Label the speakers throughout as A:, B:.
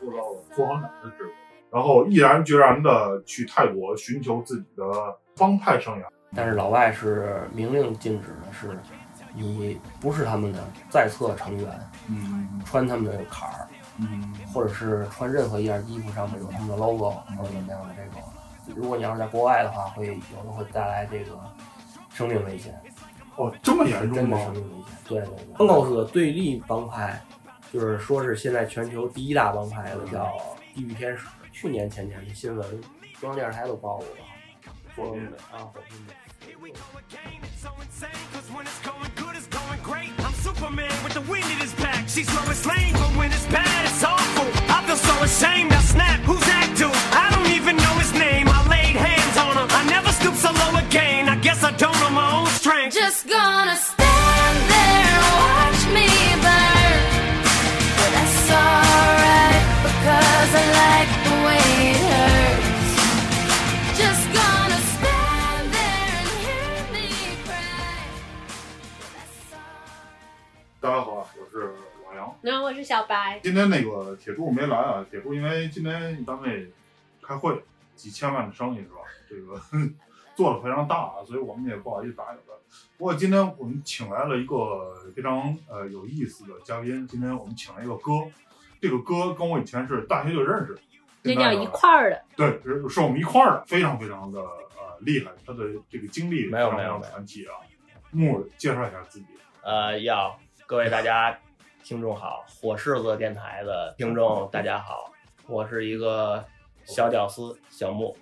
A: 做到了副行长的职位，然后毅然决然的去泰国寻求自己的帮派生涯。
B: 但是老外是明令禁止的，是你不是他们的在册成员，
A: 嗯。
B: 穿他们的坎儿，
A: 嗯
B: 或者是穿任何一件衣服上面有他们的 logo 或者怎么样的这种。如果你要是在国外的话，会有的会带来这个生命危险，
A: 哦，这么严重吗
B: 真的？生命危险。对对对。恩高斯的对立帮派，就是说是现在全球第一大帮派的叫地狱天使。去年前年的新闻，中央电视台都报过吧？说
A: 火拼
B: 啊，火拼的。
C: Superman with the wind in his back. She's Lois Lane, but when it's bad, it's awful. I feel so ashamed. Now snap, who's that dude? I don't even know his name. I laid hands on him. I never stoop so low again. I guess I don't know my own strength.
D: Just gonna
A: 大家好，我是老杨。
E: 然后我是小白，
A: 今天那个铁柱没来啊，铁柱因为今天单位开会，几千万的生意是吧？这个 做的非常大啊，所以我们也不好意思打扰他。不过今天我们请来了一个非常呃有意思的嘉宾，今天我们请来一个哥，这个哥跟我以前是大学就认识，
E: 那叫一块儿的。
A: 对，是是我们一块儿的，非常非常的呃厉害，他的这个经历
F: 没有
A: 非常非常
F: 没有没有
A: 传奇啊。木介绍一下自己。
F: 呃，要各位大家听众好，火柿子电台的听众大家好，我是一个小屌丝小木，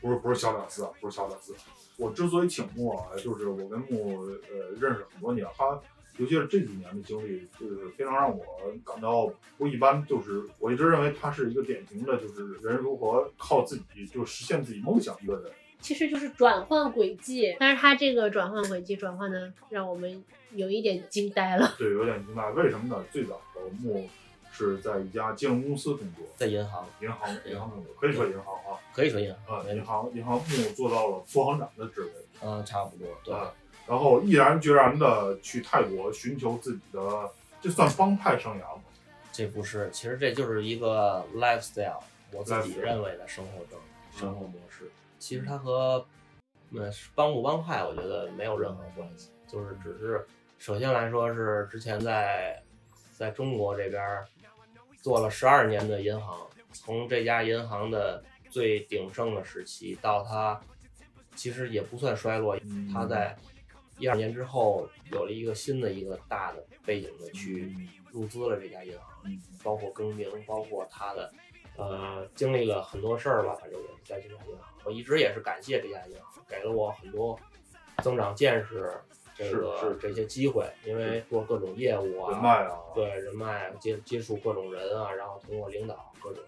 A: 不是不是小屌丝啊，不是小屌丝。我之所以请木啊，就是我跟木呃认识很多年，他尤其是这几年的经历，就是非常让我感到不一般。就是我一直认为他是一个典型的，就是人如何靠自己就实现自己梦想一个人。
E: 其实就是转换轨迹，但是他这个转换轨迹转换的让我们有一点惊呆了。
A: 对，有点惊呆。为什么呢？最早的木是在一家金融公司工作，
F: 在银行
A: 银行银行工作，可以说银行啊
F: 可以说银行，
A: 啊，银行银行木做到了副行长的职位。
F: 嗯、差不多，对，
A: 啊，然后毅然决然的去泰国寻求自己的，这算帮派生涯吗？
F: 这不是，其实这就是一个 lifestyle，我自己认为的生活中生活模式。其实它和呃帮不帮派，我觉得没有任何关系，就是只是首先来说是之前在在中国这边儿做了十二年的银行，从这家银行的最鼎盛的时期到它其实也不算衰落，它在一二年之后有了一个新的一个大的背景的区域。入资了这家银行，
A: 嗯
F: 包括更名，包括他的呃经历了很多事儿吧，反正也在这家银行，我一直也是感谢这家银行，给了我很多增长见识，这个
A: 是是
F: 这些机会，因为做各种业务啊，
A: 人脉啊，
F: 对人脉接接触各种人啊，然后通过领导各种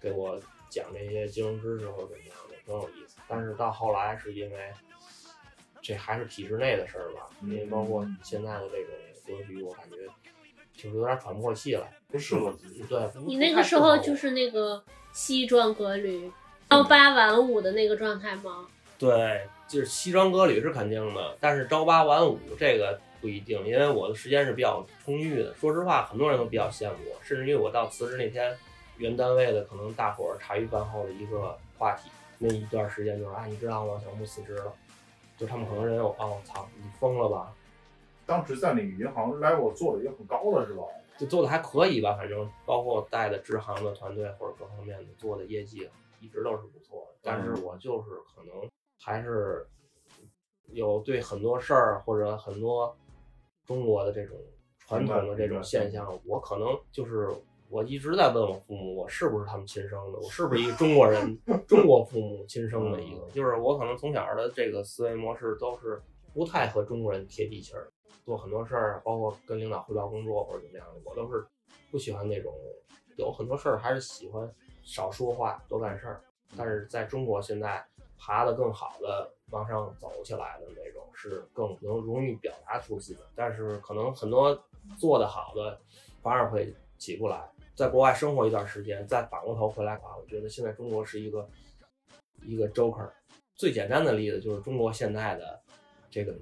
F: 给我讲这些金融知识或者怎么样的，挺有意思。但是到后来是因为这还是体制内的事儿吧，因为包括现在的这种格局，我感觉就是有点喘不过气来。
A: 不适合自己。
F: 对，
E: 你那个时候就是那个西装革履、朝八晚五的那个状态吗？
F: 对，就是西装革履是肯定的，但是朝八晚五这个不一定，因为我的时间是比较充裕的。说实话，很多人都比较羡慕我，甚至于我到辞职那天，原单位的可能大伙儿茶余饭后的一个话题，那一段时间就是啊，你知道吗？小木辞职了，就他们可能认为我，哦，操，你疯了吧？
A: 当时在那个银行 level 做的也很高了，是吧？
F: 就做的还可以吧，反正包括带的支行的团队或者各方面的做的业绩一直都是不错的。但是我就是可能还是有对很多事儿或者很多中国的这种传统的这种现象，我可能就是我一直在问我父母，我是不是他们亲生的？我是不是一个中国人，中国父母亲生的一个？就是我可能从小的这个思维模式都是不太和中国人贴地气儿。做很多事儿，包括跟领导汇报工作或者怎么样的，我都是不喜欢那种有很多事儿还是喜欢少说话多干事儿。但是在中国现在爬得更好的往上走起来的那种是更能容易表达出自己，但是可能很多做得好的反而会起不来。在国外生活一段时间，再反过头回来的话，我觉得现在中国是一个一个 joker。最简单的例子就是中国现在的这个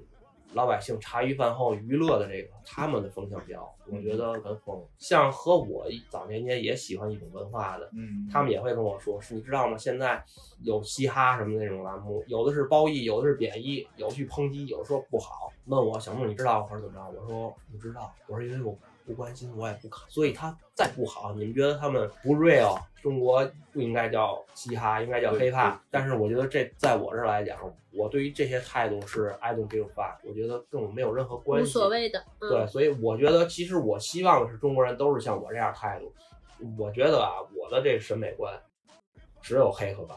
F: 老百姓茶余饭后娱乐的这个他们的风向标，我觉得跟风。像和我早年间也喜欢一种文化的，
A: 嗯，
F: 他们也会跟我说，是你知道吗？现在有嘻哈什么那种栏目，有的是褒义，有的是贬义，有去抨击，有的说不好。问我小木你知道或者怎么着？我说不知道，我说因为我不关心，我也不看。所以他再不好，你们觉得他们不 real？中国不应该叫嘻哈，应该叫
A: 对
F: hiphop。但是我觉得这在我这儿来讲，我对于这些态度是 I don't give a fuck，我觉得跟我没有任何关系
E: 无
F: 系。
E: 所谓的。嗯、
F: 对，所以我觉得其实我希望的是中国人都是像我这样态度。我觉得啊，我的这审美观只有黑和白。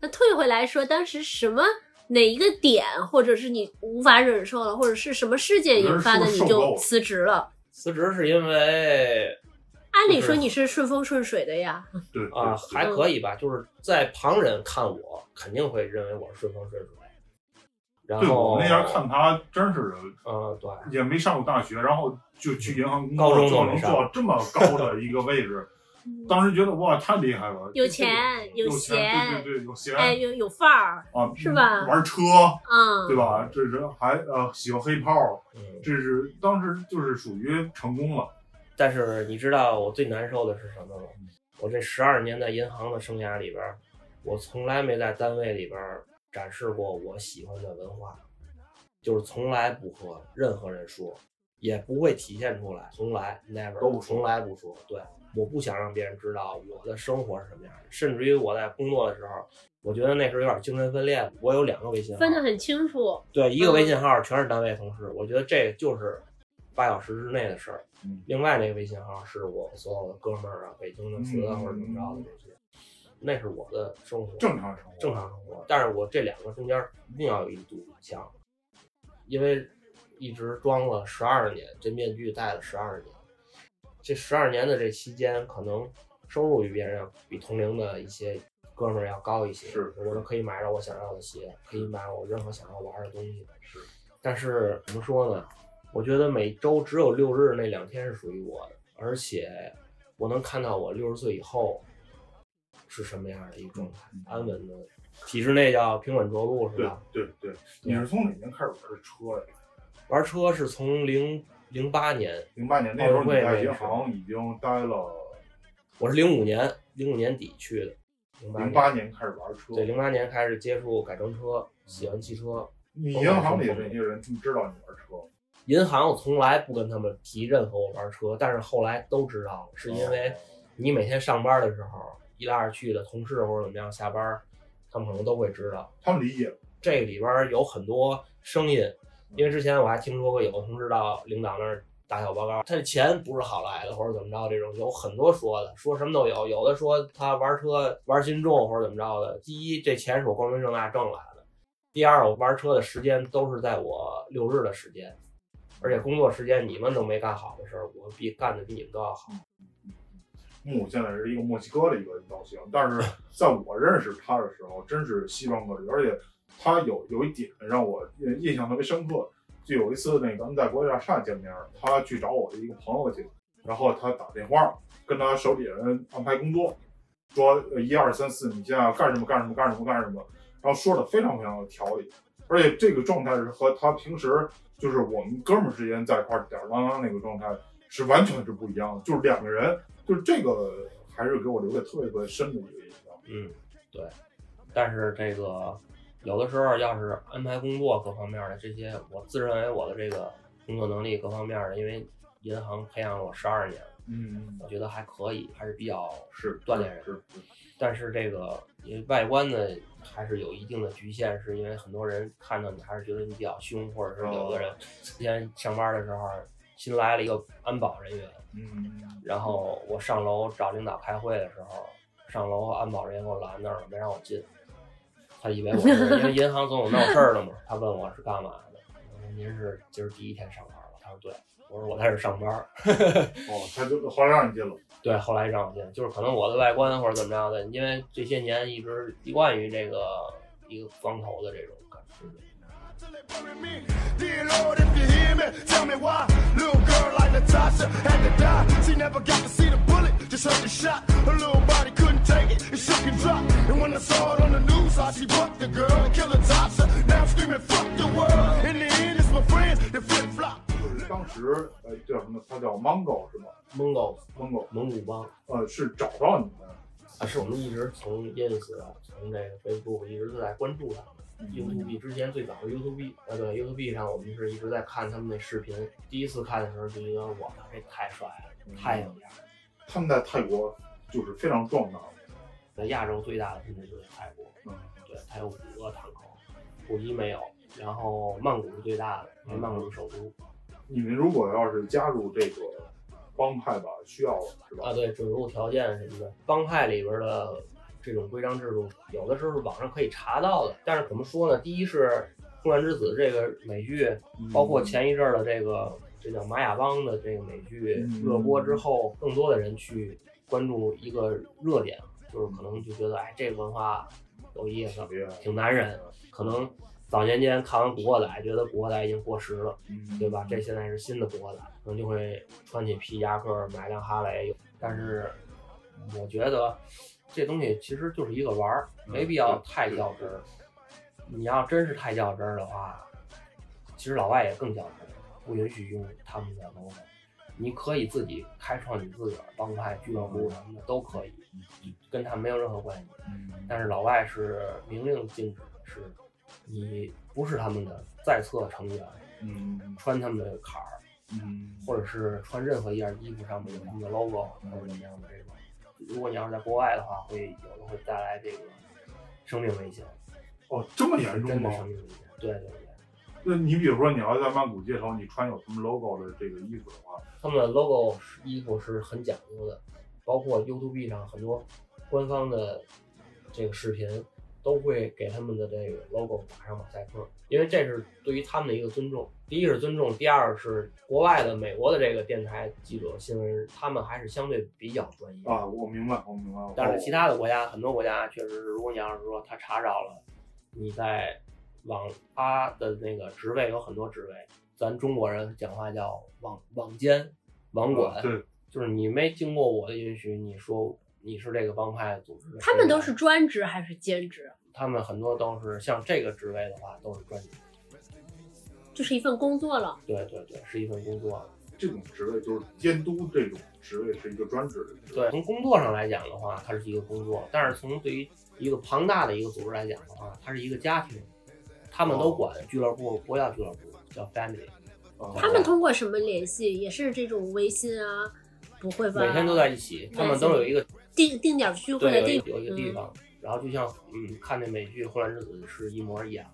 E: 那退回来说，当时什么哪一个点，或者是你无法忍受了，或者是什么事件引发的，你就辞职了？
F: 辞职是因为
E: 按理说你是顺风顺水的呀。
A: 对
F: 啊，还可以吧，就是在旁人看我，肯定会认为我是顺风顺水。然
A: 对
F: 后
A: 我那边看他真是，
F: 嗯，对，
A: 也没上过大学，然后就去银行工
F: 高
A: 作，最后能
F: 中都没上
A: 做到这么高的一个位置，当时觉得哇，太厉害了，
E: 有钱有
A: 有
E: 闲
A: 对对对，有钱，
E: 哎，有有范儿，
A: 啊，
E: 是吧
A: 玩车，
E: 嗯，
A: 对吧？这人还呃喜欢黑炮，
F: 嗯。
A: 这是当时就是属于成功了。
F: 但是你知道我最难受的是什么吗？我这十二年在银行的生涯里边，我从来没在单位里边展示过我喜欢的文化，就是从来不和任何人说，也不会体现出来，从来 never
A: 都不
F: 从来不说。对，我不想让别人知道我的生活是什么样的，甚至于我在工作的时候，我觉得那时候有点精神分裂。我有两个微信号，
E: 分得很清楚。
F: 对，一个微信号全是单位同事，我觉得这就是八小时之内的事儿。
A: 嗯
F: 另外那个微信号是我所有的哥们儿啊，北京的词啊
A: 嗯
F: 或者怎么着的这些，那是我的生活，
A: 正常生活，
F: 正常生活。但是我这两个中间一定要有一堵墙，因为一直装了十二年，这面具戴了十二年，这十二年的这期间，可能收入比别人要比同龄的一些哥们儿要高一些，
A: 是
F: 我都可以买着我想要的鞋，可以买我任何想要玩的东西。
A: 是，
F: 但是怎么说呢？我觉得每周只有六日那两天是属于我的，而且我能看到我六十岁以后是什么样的一个状态，安稳的，体制内叫平稳着陆是吧？
A: 对对。你是从哪年开始玩的车的？
F: 玩车是从零零八年，
A: 零八年那时候你在银行已经待了，
F: 我是零五年零五年底去的，零
A: 零八年开始玩车。
F: 对零八年开始接触改装车，喜欢汽车。
A: 你银行里的那些人他们知道你玩车，
F: 银行我从来不跟他们提任何我玩车，但是后来都知道了，是因为你每天上班的时候，一来二去的同事或者怎么样，下班他们可能都会知道。
A: 他们理解。
F: 这里边有很多声音，因为之前我还听说过有个同事到领导那儿打小报告，他的钱不是好来的，或者怎么着，这种有很多说的，说什么都有。有的说他玩车玩心重或者怎么着的。第一，这钱是我光明正大挣来的；第二，我玩车的时间都是在我六日的时间，而且工作时间你们都没干好的事儿，我比干的比你们都要好。
A: 木现在是一个墨西哥的一个造型，但是在我认识他的时候，真是西装革履，而且他有有一点让我印印象特别深刻。就有一次，那个咱们在国际大厦见面，他去找我的一个朋友去，然后他打电话跟他手底下人安排工作，说一二三四，你现在要干什么干什么干什么干什么，然后说的非常非常有条理，而且这个状态是和他平时就是我们哥们儿之间在一块吊儿郎当那个状态是完全是不一样的，就是两个人，就是这个还是给我留下特别特别深的一个印象。
F: 嗯，对。但是这个有的时候要是安排工作各方面的这些，我自认为我的这个工作能力各方面的，因为银行培养了我十二年，
A: 嗯，
F: 我觉得还可以，还是比较
A: 是
F: 锻炼人。
A: 是是
F: 但是这个因为外观呢，还是有一定的局限，是因为很多人看到你还是觉得你比较凶，或者是有的人之前上班的时候新来了一个安保人员，
A: 嗯，
F: 然后我上楼找领导开会的时候，上楼安保人员给我拦那儿了，没让我进。他以为我是因为银行总有闹事儿的嘛，他问我是干嘛的。我说您是今儿第一天上班了？他说对。我说我在这上班。
A: 哦，他就后来让你进了。
F: 对，后来让我进，就是可能我的外观或者怎么着的，因为这些年一直习惯于这个一个光头的这种感觉。
C: Me. Me, me see the just heard the shot. Her little body couldn't take it, it shook and dropped. And when I saw it on the news, she bucked the girl and killed Natasha. Now I'm screaming, fuck the world. In the end, it's my friends that flip flop.
A: 就是当时呃叫什么？他叫 Mongo 是吗 Mongo？Mongo
F: 蒙古帮
A: 呃是找到你们，
F: 啊，是我们一直从 ins 啊，从这个 Facebook 一直都在关注他们。YouTube 之前最早是 YouTube，呃对，YouTube 上我们是一直在看他们那视频。第一次看的时候就觉得哇，这太帅了，太有样了。
A: 他们在泰国就是非常壮大的。
F: 在亚洲最大的军队就是泰国，
A: 嗯，
F: 对，它有五个坦口，普吉没有。然后曼谷是最大的，因为曼谷是首都。
A: 你们如果要是加入这个帮派吧，需要是吧？
F: 啊，对，准入条件什么的，帮派里边的这种规章制度，有的时候是网上可以查到的。但是怎么说呢？第一是《空战之子》这个美剧，包括前一阵儿的这个这叫玛雅邦的这个美剧
A: 嗯
F: 热播之后，更多的人去关注一个热点，就是可能就觉得哎，这个文化有意思，挺男人。可能早年间看完《古惑仔》，觉得《古惑仔》已经过时了。
A: 嗯
F: 对吧？这现在是新的古惑仔，可能就会穿起皮夹克，买辆哈雷。但是我觉得这东西其实就是一个玩儿，没必要太较真儿。你要真是太较真儿的话，其实老外也更较真儿，不允许用他们的 logo。你可以自己开创你自个儿帮派、俱乐部什么的都可以，跟他们没有任何关系。
A: 嗯
F: 但是老外是明令禁止，是你不是他们的在册成员，
A: 嗯
F: 穿他们的坎儿，
A: 嗯
F: 或者是穿任何一件衣服上面有他们的 logo 或者怎么样的这种。如果你要是在国外的话，会有的会带来这个生命危险，
A: 哦，这么严重
F: 真的
A: 吗？
F: 生命危险。对对对，
A: 那你比如说你要在曼谷街头，你穿有什么 logo 的这个衣服的话，
F: 他们的 logo 衣服是很讲究的，包括 YouTube 上很多官方的这个视频都会给他们的这个 logo 打上马赛克，因为这是对于他们的一个尊重。第一是尊重，第二是国外的美国的这个电台记者新闻，他们还是相对比较专业。
A: 啊，我明白，我明白。
F: 但是其他的国家，很多国家确实是，如果你要是说他查着了，你在网吧的那个职位有很多职位，咱中国人讲话叫网网监、网管，
A: 啊对，
F: 就是你没经过我的允许，你说你是这个帮派组织的，
E: 他们都是专职还是兼职？
F: 他们很多都是像这个职位的话，都是专职，
E: 就是一份工作了。
F: 对对对，是一份工作。
A: 这种职位就是监督这种职位是一个专职的。
F: 对，从工作上来讲的话，它是一个工作；但是从对于一个庞大的一个组织来讲的话，它是一个家庭。他们都管俱乐部不叫俱乐部，叫 family，
A: 啊
E: 他们通过什么联系？也是这种微信啊？不会吧？
F: 每天都在一起，他们都有一个
E: 定定点聚会
F: 对
E: 的地
F: 有一有一个地方，然后就像嗯看那美剧《混乱之子》是一模一样，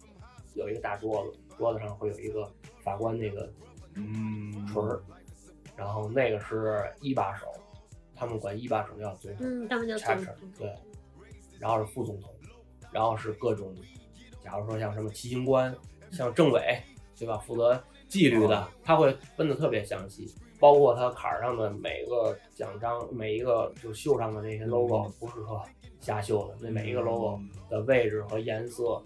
F: 有一个大桌子，桌子上会有一个法官那个
A: 嗯，
F: 锤儿，然后那个是一把手，他们管一把手叫总统
E: 嗯，他们叫总
F: chapter，
E: 统。
F: 对，然后是副总统，然后是各种，假如说像什么骑行官，像政委，对吧？负责纪律的，他会分的特别详细，包括他坎儿上的每个奖章，每一个就绣上的那些 logo，不是说瞎绣的，那每一个 logo 的位置和颜色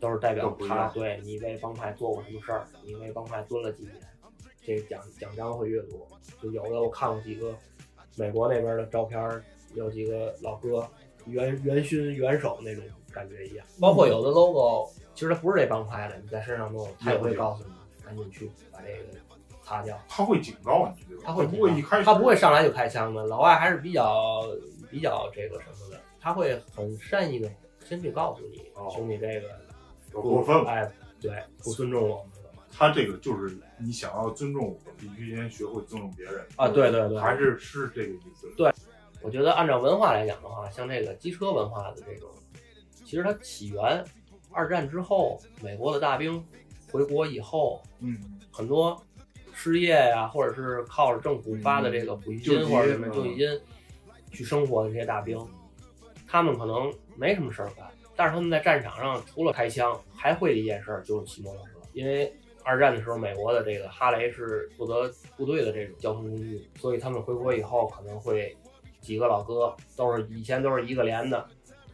F: 都是代表他对你为帮派做过什么事儿，你为帮派蹲了几年，这个奖奖章会越多。就有的我看过几个美国那边的照片，有几个老哥元元勋元首那种感觉一样。包括有的 logo，其实它不是这帮拍的，你在身上都有，他也会告诉你，赶紧去把这个擦掉。
A: 他会警告你，对吧？
F: 他会
A: 不会一开始
F: 他不会上来就开枪的，老外还是比较比较这个什么的，他会很善意的先去告诉你，
A: 哦
F: 兄弟这个
A: 有过分了。
F: 哎，对，不尊重我们了
A: 他这个就是你想要尊重我，必须先学会尊重别人
F: 啊，对对对，
A: 还是是这个意思。
F: 对我觉得按照文化来讲的话，像这个机车文化的这种，其实它起源二战之后，美国的大兵回国以后，
A: 嗯，
F: 很多失业呀、或者是靠着政府发的这个补习金
A: 救济
F: 或者什么
A: 嗯
F: 救济金去生活的这些大兵，他们可能没什么事儿干，但是他们在战场上除了开枪，还会的一件事儿就是骑摩托车，因为。二战的时候，美国的这个哈雷是负责部队的这种交通工具，所以他们回国以后可能会几个老哥都是以前都是一个连的，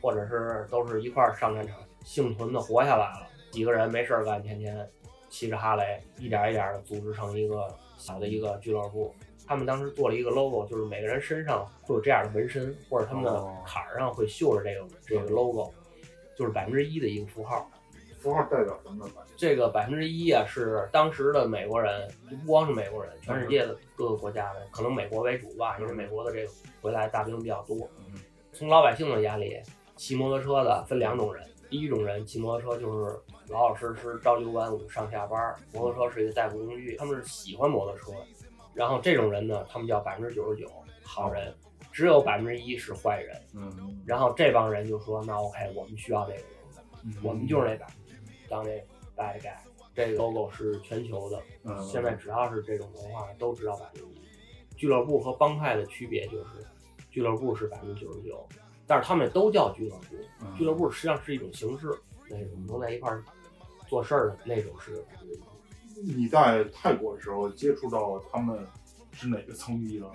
F: 或者是都是一块儿上战场幸存的活下来了，几个人没事儿干，天天骑着哈雷，一点一点的组织成一个小的一个俱乐部。他们当时做了一个 logo，就是每个人身上会有这样的纹身，或者他们的
A: 哦
F: 坎儿上会绣着这个这个 logo，就是百分之一的一个符号。
A: 符号代表什么呢？
F: 这个百分之一啊，是当时的美国人，就不光是美国人，全世界的各个国家的，可能美国为主吧，因为美国的这个回来大兵比较多。从老百姓的眼里，骑摩托车的分两种人，第一种人骑摩托车就是老老实实朝九晚五上下班，摩托车是一个代步工具，他们是喜欢摩托车。然后这种人呢，他们叫百分之九十九好人，只有百分之一是坏人。
A: 嗯，
F: 然后这帮人就说：“那 OK，我们需要这个人。”
A: 嗯
F: 我们就是那百分之一，当那 bad guy。这个 logo 是全球的，
A: 嗯
F: 现在只要是这种文化都知道百分之一。俱乐部和帮派的区别就是，俱乐部是百分之九十九，但是他们都叫俱乐部。
A: 嗯
F: 俱乐部实际上是一种形式，那种能在一块儿做事儿的那种是。
A: 你在泰国的时候接触到他们是哪个层级的？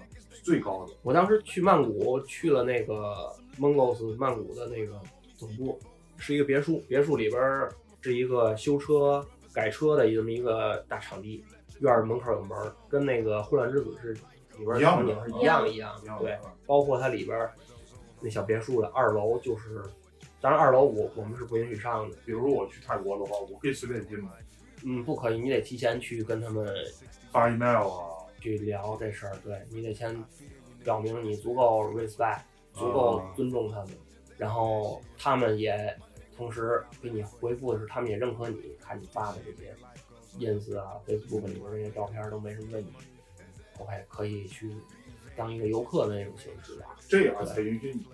A: 最高的？
F: 我当时去曼谷，去了那个 Mongos 曼谷的那个总部，是一个别墅，别墅里边是一个修车改车的这么一个大场地，院儿门口有门儿，跟那个《混乱之子》是里边场景是一样一样
A: 一样的
F: 对，包括它里边儿那小别墅的二楼就是，当然二楼我我们是不允许上的，
A: 比如说我去泰国的话，我可以随便进吗？
F: 嗯，不可以，你得提前去跟他们
A: 发 email 啊？
F: 去聊这事儿，对你得先表明你足够 respect，足够尊重他们，然后他们也同时给你回复的是，他们也认可你，看你发的这些 ins 啊、Facebook 里边这些照片都没什么问题，OK，可以去当一个游客的那种形式吧。
A: 这样才允许你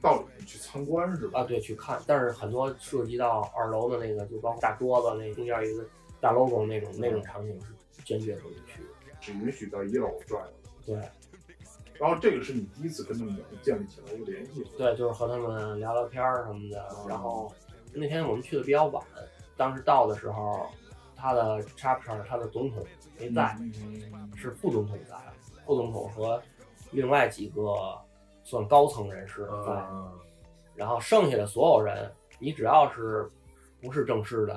A: 到里面去参观是吧？
F: 啊，对，去看，但是很多涉及到二楼的那个，就包括大桌子那中间一个大 logo 那种那种场景是坚决不允许的。
A: 只允许到一楼转。
F: 对
A: 然后这个是你第一次跟他们建立起来一个联系。
F: 对，就是和他们聊聊天儿什么的。然后那天我们去的比较晚，当时到的时候，他的 chapter 他的总统没在，
A: 嗯
F: 是副总统在，副总统和另外几个算高层人士在。
A: 嗯
F: 然后剩下的所有人，你只要是不是正式的，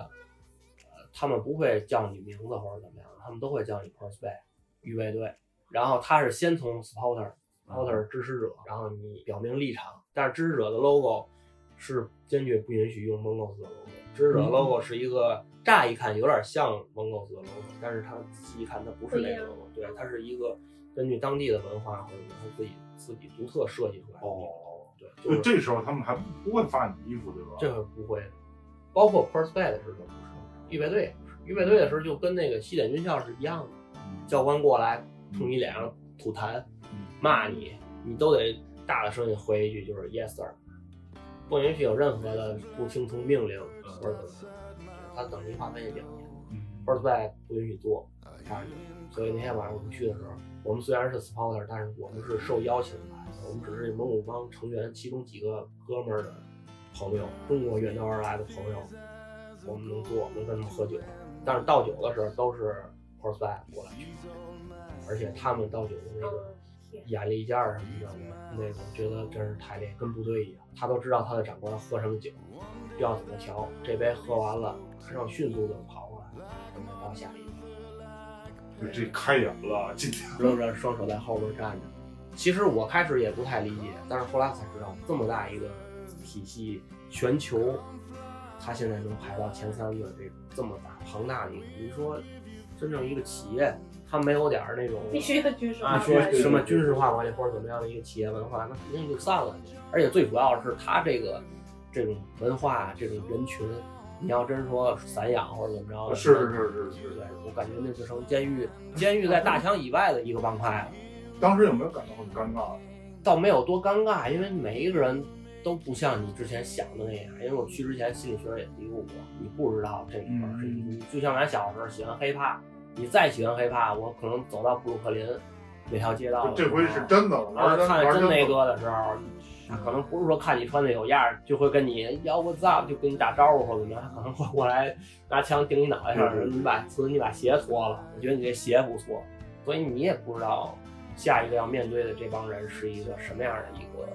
F: 呃，他们不会叫你名字或者怎么样，他们都会叫你 prospect 预备队。然后他是先从 supporter supporter 支持者，然后你表明立场，但是支持者的 logo 是坚决不允许用 Mongos 的 logo。支持者 logo 是一个乍一看有点像 Mongos 的 logo，但是它仔细一看它不是那个 logo，对，它是一个根据当地的文化或者他自己自己独特设计出来的。
A: 哦，
F: 对，
A: 就
F: 就是
A: 这时候他们还不会发你衣服对吧？
F: 这个不会，包括 Perspect 的时候都不是，预备队也不是，预备队的时候就跟那个西点军校是一样的，教官过来冲你脸上吐痰，骂你，你都得大的声音回一句，就是 Yes sir，不允许有任何的不听从命令或者怎么样，他等级划分也比较严
A: 嗯
F: ，Perspect 不允许做这样的，所以那天晚上我们去的时候，我们虽然是 supporter，但是我们是受邀请来的，我们只是蒙古帮成员其中几个哥们儿的朋友，中国远道而来的朋友，我们能做，能跟他们喝酒，但是倒酒的时候都是 horseback 过来去，而且他们倒酒的那个眼力劲儿什么的，那个觉得真是太厉害，跟部队一样，他都知道他的长官喝什么酒，要怎么调，这杯喝完了，马上迅速的跑到下一个。
A: 就这开眼了，今天
F: 仍然双手在后边站着。其实我开始也不太理解，但是后来才知道，这么大一个体系，全球，它现在能排到前三的这种这么大庞大的一个，你说真正一个企业，它没有点儿那种
E: 必须要军事化
F: 啊，说
E: 管理
F: 什么军事化管理或者怎么样的一个企业文化，那肯定就散了。而且最主要的是，它这个这种文化、这种人群，你要真说散养或者怎么着的，
A: 是是是是是
F: 对，我感觉那就成监狱，监狱在大墙以外的一个帮派了。
A: 当时有没有感到很尴尬？
F: 倒没有多尴尬，因为每一个人都不像你之前想的那样。因为我去之前心理学也嘀咕过，你不知道这里边是
A: 嗯
F: 你就像咱小时候喜欢黑怕，你再喜欢黑怕，我可能走到布鲁克林那条街道
A: 这回是真的了，
F: 玩
A: 玩
F: 看真那哥的时候，他可能不是说看你穿的有样儿，就会跟你要我 up 就跟你打招呼或者怎么样，他可能会过来拿枪顶你脑袋上，你把词你把鞋脱了，我觉得你这鞋不错，所以你也不知道下一个要面对的这帮人是一个什么样的一个，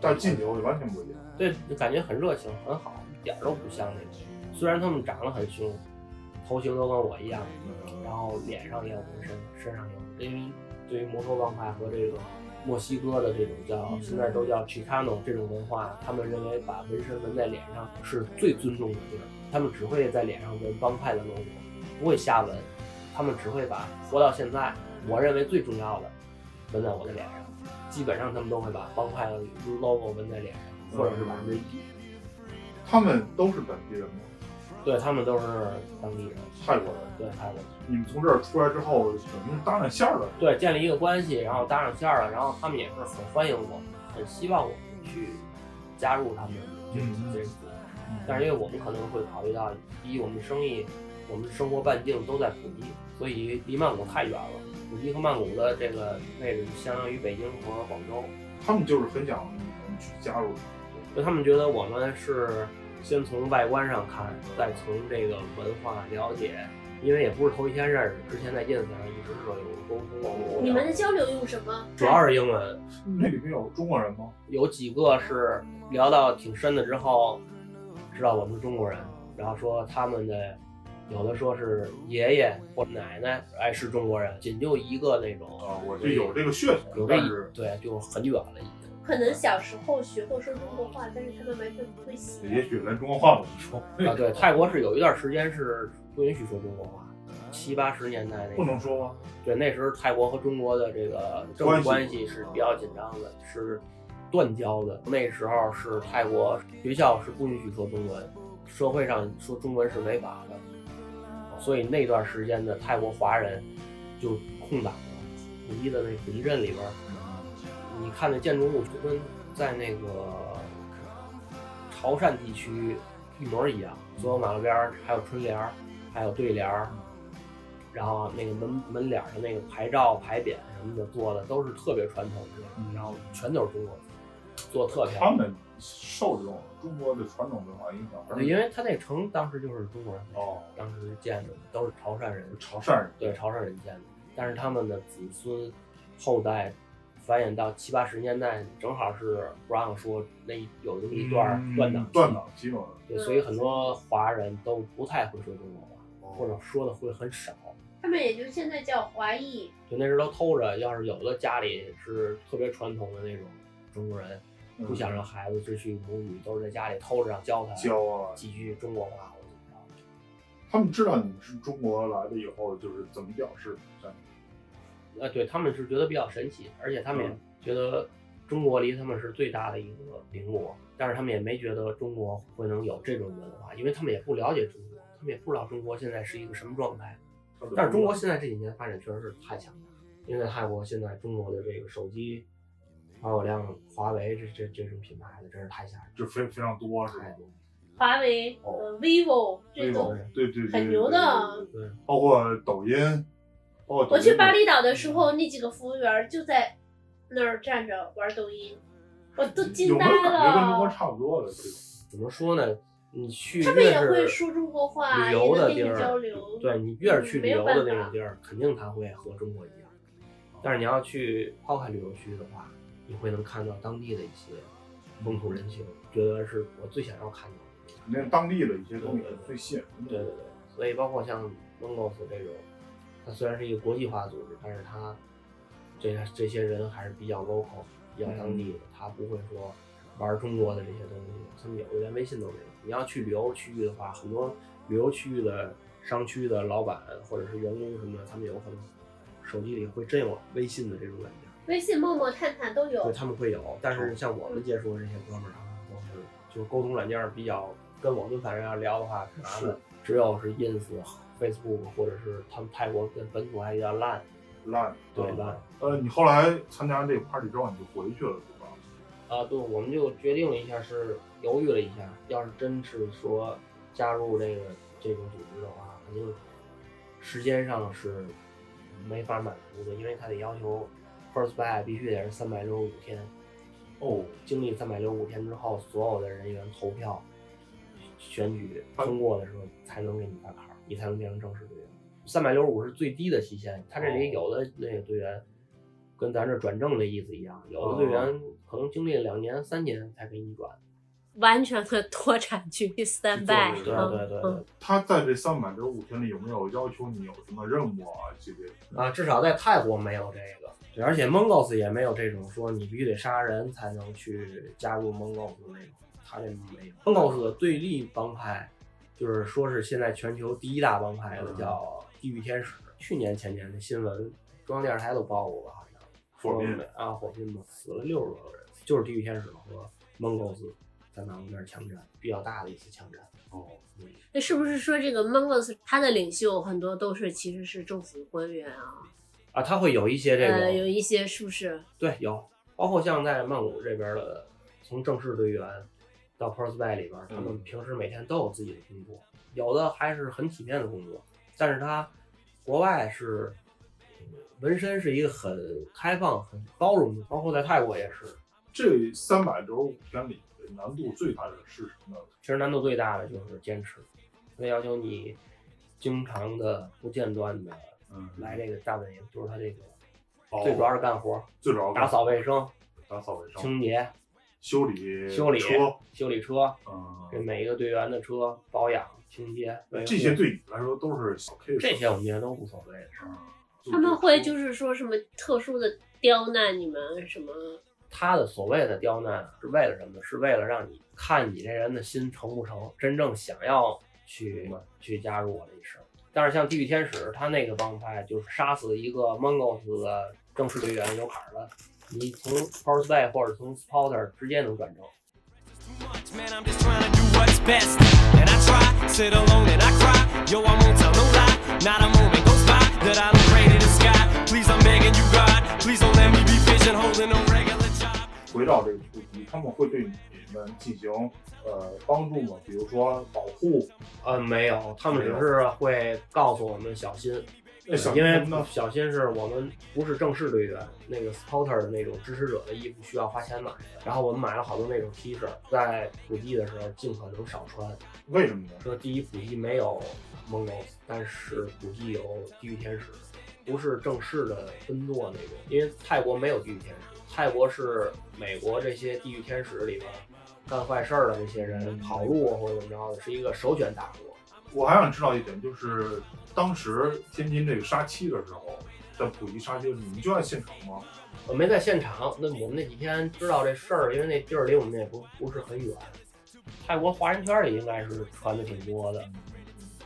A: 但进去后就完全不一样。
F: 对，就感觉很热情很好，一点儿都不像那种虽然他们长得很凶，头型都跟我一样，然后脸上也有纹身，身上也有，因为对于摩托帮派和这个墨西哥的这种叫现在都叫 Chicano 这种文化，他们认为把纹身纹在脸上是最尊重的地儿，他们只会在脸上纹帮派的 logo，不会瞎纹，他们只会把活到现在我认为最重要的纹在我的脸上，基本上他们都会把帮派的 logo 纹在脸上，或者是百分之一。
A: 他们都是本地人吗？
F: 对他们都是当地人，
A: 泰国人。
F: 对泰国人。
A: 你们从这儿出来之后，等于是搭上线儿了。
F: 对，建立一个关系，然后搭上线儿了，然后他们也是很欢迎我，很希望我们去加入他们这
A: 嗯
F: 这个组。但是因为我们可能会考虑到，第一，我们的生意，我们的生活半径都在普吉，所以离曼谷太远了。普吉和曼谷的这个位置相当于北京和广州，
A: 他们就是很想你们去加入。
F: 就他们觉得我们是先从外观上看，再从这个文化了解，因为也不是头一天认识，之前在 ins 上一直是有沟通。
E: 你们的交流用什么？
F: 主要是英文，
A: 那里面有中国人吗？
F: 有几个是聊到挺深的之后，知道我们是中国人，然后说他们的有的说是爷爷或奶奶哎是中国人，仅就一个那种
A: 啊，我就有这个血统，
F: 有这一
A: 但是
F: 对就很远了已经。
E: 可能小时候学过说中国话，但是他们完全不会写也。
A: 许连中国话都不说。
F: 啊，对，泰国是有一段时间是不允许说中国话，七八十年代那
A: 不能说吗？
F: 对，那时候泰国和中国的这个政治
A: 关系
F: 是比较紧张的，是断交的。那时候是泰国学校是不允许说中文，社会上说中文是违法的，所以那段时间的泰国华人就空档了。普吉的那普吉镇里边儿，你看那建筑物就跟在那个潮汕地区一模一样，所有马路边儿还有春联儿，还有对联儿，然后那个门门脸儿的那个牌照、牌匾什么的做的都是特别传统的，然后全都是中国字，做得特漂亮。
A: 他们受这种中国的传统文化影响，
F: 对，因为他那城当时就是中国人
A: 哦，
F: 当时建的，都是潮汕人，
A: 潮汕人
F: 对潮汕人建的，但是他们的子孙后代繁衍到七八十年代，正好是不让说那有那么一段断档
A: 嗯断档期嘛。
F: 对，所以很多华人都不太会说中国话，或
A: 哦
F: 者说的会很少。
E: 他们也就现在叫华裔，
F: 就那时候都偷着，要是有的家里是特别传统的那种中国人，不想让孩子失去母语，都是在家里偷着让教他
A: 教啊，
F: 几句中国话或者怎么着。
A: 他们知道你们是中国来的以后，就是怎么表示？
F: 呃，对他们是觉得比较神奇，而且他们也觉得中国离他们是最大的一个邻国，但是他们也没觉得中国会能有这种文化，因为他们也不了解中国，他们也不知道中国现在是一个什么状态。但是中国现在这几年发展确实是太强大了，因为在泰国现在中国的这个手机还有辆华为这这这种品牌的真是太吓人。
A: 就非非常多，是吧？
E: 华为、vivo 这种
A: 对对对，
E: 很牛的。
F: 对，
A: 包括抖音，
E: 我去巴厘岛的时候，那几个服务员就在那儿站着玩抖音，我都惊呆
A: 有没有感觉跟中国
E: 了。
A: 差不多的这种？
F: 怎么说呢？你去
E: 他们也
F: 越
E: 会说中国话，
F: 旅游的地儿
E: 交流。
F: 对你越是去旅游的那种地儿，肯定它会和中国一样。但是你要去抛开旅游区的话，你会能看到当地的一些风土人情，觉得是我最想要看到的。
A: 肯定当地的一些东西最吸引人的。
F: 对对对，所以包括像 Mongos 这种，它虽然是一个国际化组织，但是它这这些人还是比较 local，比较当地的，他不会说玩中国的这些东西，他们有的连微信都没有。你要去旅游区域的话，很多旅游区域的商区的老板或者是员工什么的，他们有可能手机里会真有微信的这种软件。
E: 微信、陌陌、探探都有
F: 对，。他们会有，但是像我们接触的这些哥们儿，他们都是就是沟通软件儿比较跟我们反正要聊的话，挺难的。只有是 ins、Facebook 或者是他们泰国跟本土还比较烂，
A: 烂，
F: 对烂。
A: 呃，你后来参加这个 party 之后，你就回去了，对吧？
F: 啊，对，我们就决定了一下，是犹豫了一下，要是真是说加入这个这种组织的话，肯定时间上是没法满足的，因为他得要求 first buy 必须得是三百六十五天。
A: 哦，
F: 经历三百六十五天之后，所有的人员投票、选举通过的时候，才能给你发卡，你才能变成正式队员。三百六十五是最低的期限，他这里有的那个队员跟咱这转正的意思一样，有的队员可能经历了两年、三年才给你转，
E: 完全的脱产去 stand by，
F: 对
A: 对
F: 对对
E: 嗯
A: 他在这三百六十五天里有没有要求你有什么任务啊？这些
F: 啊，至少在泰国没有这个，对，而且 Mongols 也没有这种说你必须得杀人才能去加入 Mongols 那种，他这没有。Mongols 的对立帮派，就是说是现在全球第一大帮派的叫地狱天使。去年前年的新闻，中央电视台都报过吧？好像
A: 火拼
F: 说啊，火拼嘛，死了六十多个人，就是地狱天使和 Mongols 在那边枪战，比较大的一次枪战。
A: 哦，
E: 那是不是说这个 Mongols 他的领袖很多都是其实是政府官员啊？
F: 啊，他会有一些这个，
E: 呃，有一些是不是？
F: 对，有，包括像在曼谷这边的，从正式队员到 Pros Bay 里边，他们
A: 嗯
F: 平时每天都有自己的工作，有的还是很体面的工作。但是他国外是嗯纹身是一个很开放、很包容的，包括在泰国也是。
A: 这三百六十五天里难度最大的是什么呢？
F: 其实难度最大的就是坚持，它要求你经常的、不间断的
A: 嗯，
F: 来这个大本营，就是他这个
A: 哦
F: 最主要是干活，
A: 最主要
F: 打扫卫生、
A: 打扫卫生、
F: 清洁、
A: 修理
F: 修理
A: 车，
F: 修理车。
A: 嗯，
F: 给每一个队员的车保养、清洁，
A: 这些对你来说都是小 case。
F: 这些我们觉得都无所谓的事儿。
A: 嗯
E: 他们会就是说什么特殊的刁难你们什么？
F: 他的所谓的刁难是为了什么？是为了让你看你这人的心成不成，真正想要去去加入我这一生。但是像地狱天使，他那个帮派就是杀死一个 Mongols 的正式队员有坎儿了，你从 Force Bay 或者从 Spotter 直接能转正。
C: too much, man. I'm just trying to do what's best. And I try, sit alone and I cry. Yo, I won't tell no lie. Not a moment goes by that I don't pray to the sky. Please, I'm begging you, God. Please don't let me be pigeonholed in a regular job.
A: 回到这个主题，他们会对你们进行呃帮助吗？比如说保护，
F: 呃，没有，他们只是会告诉我们小心，因为？小新是我们不是正式队员，那个 sporter 的那种支持者的衣服需要花钱买的，然后我们买了好多那种 T 恤，在普及的时候尽可能少穿。
A: 为什么呢？
F: 说第一，普及没有 Mongols，但是普及有地狱天使，不是正式的分舵那种，因为泰国没有地狱天使，泰国是美国这些地狱天使里边干坏事儿的这些人跑路或者怎么着的，是一个首选大国。
A: 我还想知道一点，就是当时天津这个杀妻的时候，在普及杀妻，你们就在现场吗？
F: 我没在现场，那我们那几天知道这事儿，因为那地儿离我们也不不是很远。泰国华人圈里应该是传的挺多的，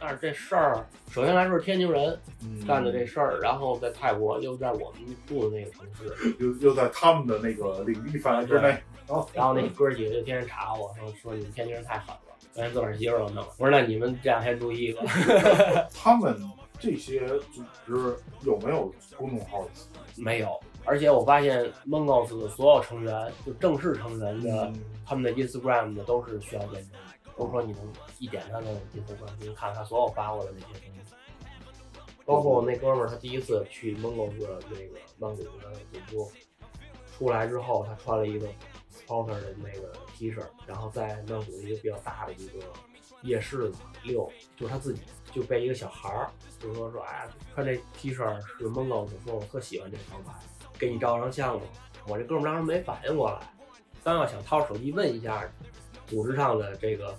F: 但是这事儿首先来说是天津人
A: 嗯
F: 干的这事儿，然后在泰国又在我们住的那个城市，
A: 又又在他们的那个领地范围之内。
F: 然后那哥儿几个就天天查我说说你们天津人太狠了，连自个儿媳妇儿都弄了。我说那你们这两天注意吧。
A: 他们这些组织有没有公众号？
F: 没有，而且我发现 Mongols 的所有成员，就正式成员的，
A: 嗯
F: 他们的 Instagram 的都是需要验证的，都说你能一点他的 Instagram，你能看他所有发过的那些东西。包括我那哥们儿，他第一次去 Mongols 的那个曼谷的演出，出来之后，他穿了一个 Spotter 的那个 T 恤，然后在曼谷一个比较大的一个夜市溜，就是他自己就被一个小孩儿，就说说哎，穿这 T 恤是 m o n g o 说我特喜欢这帮派，给你照张相吧。我这哥们当时没反应过来，刚要想掏手机问一下组织上的这个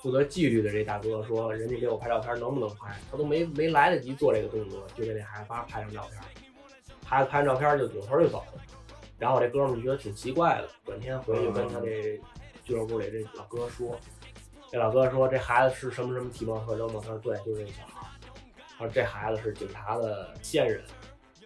F: 负责纪律的这大哥，说人家给我拍照片能不能拍，他都没没来得及做这个动作，就给那孩子叭拍张照片，孩子拍完照片就扭头就走了。然后我这哥们儿就觉得挺奇怪的，转天回去跟他这俱乐部里这老哥说，这老哥说这孩子是什么什么体貌特征吗？他说对，就是这小孩儿。他说这孩子是警察的线人，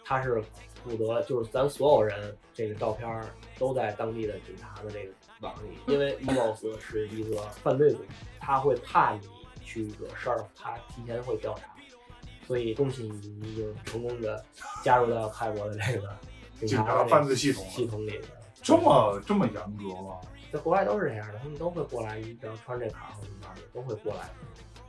F: 他是负责就是咱所有人这个照片儿都在当地的警察的这个网里，因为 Moss 是一个犯罪组织，他会怕你去惹事儿，他提前会调查，所以恭喜你，你已经成功的加入到泰国的这个警
A: 警察犯罪系统
F: 系统里面。
A: 这么这么严格吗？
F: 在国外都是这样的，他们都会过来，你只要穿这卡或者怎么着的，都会过来，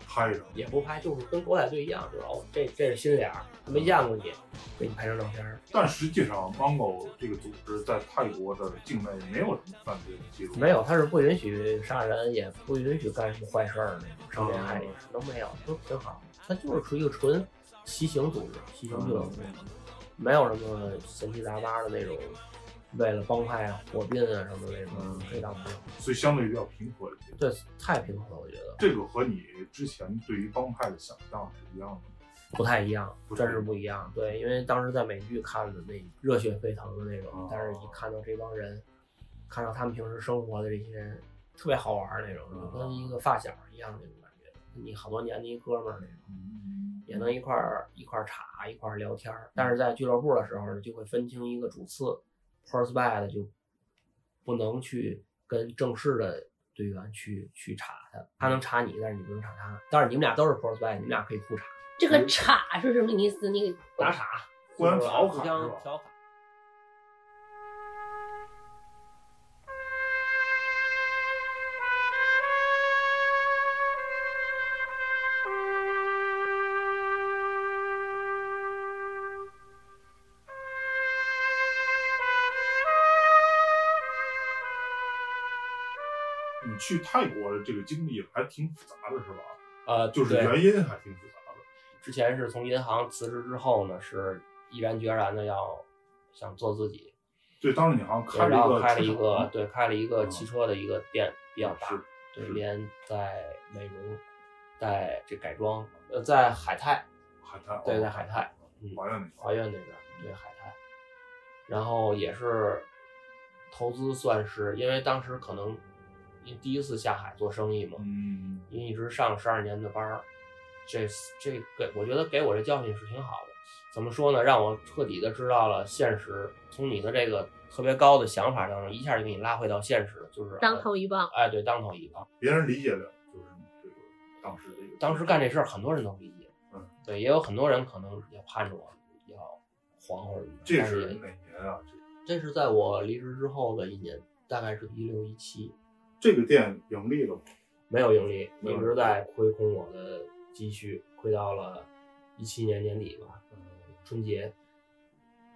A: 拍着，
F: 也不拍，就是跟国仔队一样，就是哦，这这是新脸儿，他没见过你，给你拍张照片儿。
A: 但实际上，Mango 这个组织在泰国的境内没有什么犯罪的记录。
F: 没有，他是不允许杀人，也不允许干什么坏事儿的那种，伤天害理都没有，都挺好。他就是属于一个纯骑行组织，骑行俱乐部，没有什么闲七杂八的那种为了帮派啊、火并啊什么那种
A: 嗯，
F: 可以当朋友。
A: 所以相对比较平和一些。
F: 对，太平和了，我觉得
A: 这个和你之前对于帮派的想象是一样的。
F: 不太一样，真是不一样。对，因为当时在美剧看的那热血沸腾的那种，
A: 哦
F: 但是一看到这帮人，看到他们平时生活的这些特别好玩儿那种，
A: 哦
F: 就跟一个发小一样那种感觉，你好多年的一哥们儿那种。
A: 嗯，
F: 也能一块儿一块儿查一块儿聊天儿，但是在俱乐部的时候呢，就会分清一个主次 s b a d 就不能去跟正式的队员去去查他，他能查你，但是你不能查他。但是你们俩都是 s b a d 你们俩可以互查，
E: 这个查是什么意思？你给
F: 打岔，
A: 互相调侃
F: 互相
A: 是吧
F: 调侃。
A: 去泰国的这个经历还挺复杂的，是吧？
F: 呃，
A: 就是原因还挺复杂的。
F: 之前是从银行辞职之后呢，是毅然决然的要想做自己，
A: 对，当时你好像
F: 对
A: 开了
F: 开了一个对，开了一个
A: 嗯
F: 汽车的一个店，比较大，对，
A: 是
F: 连在美容，在这改装，呃，在海泰，
A: 海泰，
F: 对，
A: 哦
F: 在海泰，嗯，
A: 华苑那
F: 华苑那边，对，海泰，然后也是投资，算是因为当时可能第一次下海做生意嘛，
A: 嗯，
F: 因为一直上十二年的班儿，这这给我觉得给我这教训是挺好的。怎么说呢？让我彻底的知道了现实，从你的这个特别高的想法当中，一下就给你拉回到现实，就是
E: 当头一棒。
F: 哎，对，当头一棒。
A: 别人理解的就是你这个当时这个
F: 当时干这事儿，很多人都理解，
A: 嗯，
F: 对，也有很多人可能也盼着我要黄或者
A: 这是哪年啊？这
F: 这是在我离职之后的一年，大概是一六一七，
A: 这个店盈利了吗？
F: 没有盈利，一直在亏空我的积蓄，亏到了一七年年底吧，嗯，春节，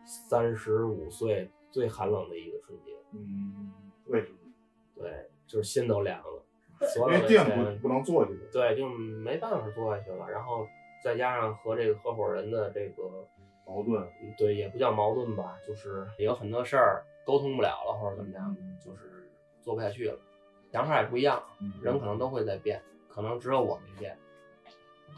F: 三十五岁最寒冷的一个春节，
A: 嗯，为什么？
F: 对，就是心都凉了，所
A: 因
F: 有的
A: 为店不
F: 钱
A: 不能做下去。
F: 对，就没办法做下去了，然后再加上和这个合伙人的这个
A: 矛盾，
F: 嗯对，也不叫矛盾吧，就是有很多事儿沟通不了了，或者怎么样，就是做不下去了。想法也不一样，
A: 嗯
F: 人可能都会在变，可能只有我没变，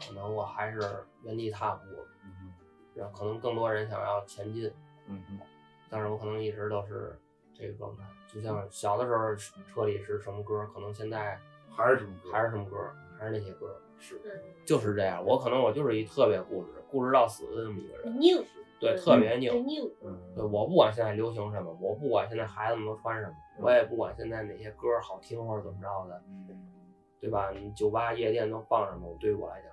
F: 可能我还是原地踏步，
A: 嗯
F: 然后可能更多人想要前进，
A: 嗯嗯
F: 但是我可能一直都是这个状态。就像小的时候车里是什么歌，可能现在
A: 还是什么歌？
F: 还是什么歌，还是那些歌，
A: 是
E: 嗯，
F: 就是这样。我可能我就是一特别固执，固执到死的这么一个人，
E: 拧，
F: 对，
E: 嗯
F: 特别拧。
E: 拧。
A: 嗯，
F: 对，我不管现在流行什么，我不管现在孩子们都穿什么，我也不管现在哪些歌好听或者怎么着的，
A: 嗯
F: 对吧？你酒吧、夜店都放什么，对于我来讲，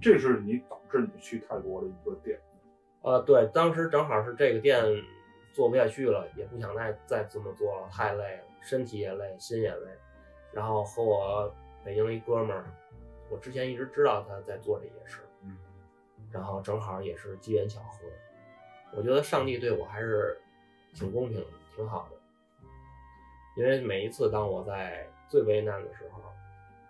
A: 这是你导致你去泰国的一个点。
F: 呃，对，当时正好是这个店做不下去了，也不想再再这么做了，太累了，身体也累，心也累。然后和我北京一哥们儿，我之前一直知道他在做这些事，
A: 嗯，
F: 然后正好也是机缘巧合，我觉得上帝对我还是挺公平的，挺好的。因为每一次当我在最为难的时候，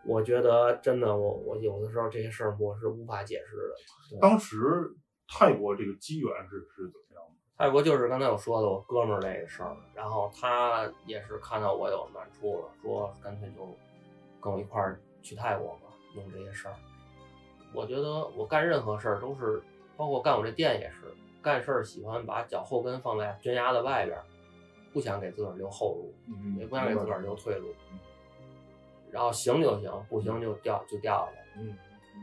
F: 我觉得真的我我有的时候这些事儿我是无法解释的。
A: 当时泰国这个机缘是是怎么样的？
F: 泰国就是刚才我说的我哥们儿那个事儿，然后他也是看到我有难处了，说干脆就跟我一块儿去泰国吧，弄这些事儿。我觉得我干任何事儿都是，包括干我这店也是，干事儿喜欢把脚后跟放在悬崖的外边儿，不想给自个儿留后路，
A: 嗯
F: 也不想给自个儿留退路。然后行就行，不行就掉就掉下去。
A: 嗯，